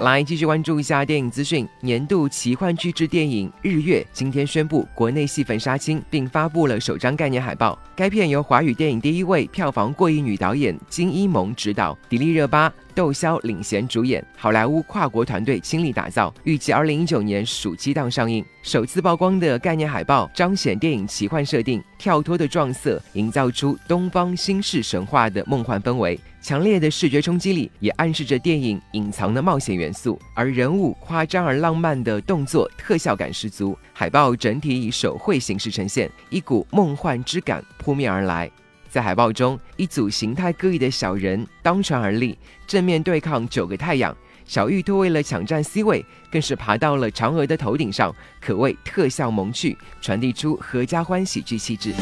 来继续关注一下电影资讯。年度奇幻巨制电影《日月》今天宣布国内戏份杀青，并发布了首张概念海报。该片由华语电影第一位票房过亿女导演金依萌执导，迪丽热巴、窦骁领衔主演，好莱坞跨国团队倾力打造，预计二零一九年暑期档上映。首次曝光的概念海报彰显电影奇幻设定，跳脱的撞色营造出东方新式神话的梦幻氛围。强烈的视觉冲击力也暗示着电影隐藏的冒险元素，而人物夸张而浪漫的动作特效感十足。海报整体以手绘形式呈现，一股梦幻之感扑面而来。在海报中，一组形态各异的小人当船而立，正面对抗九个太阳。小玉兔为了抢占 C 位，更是爬到了嫦娥的头顶上，可谓特效萌趣，传递出合家欢喜剧气质。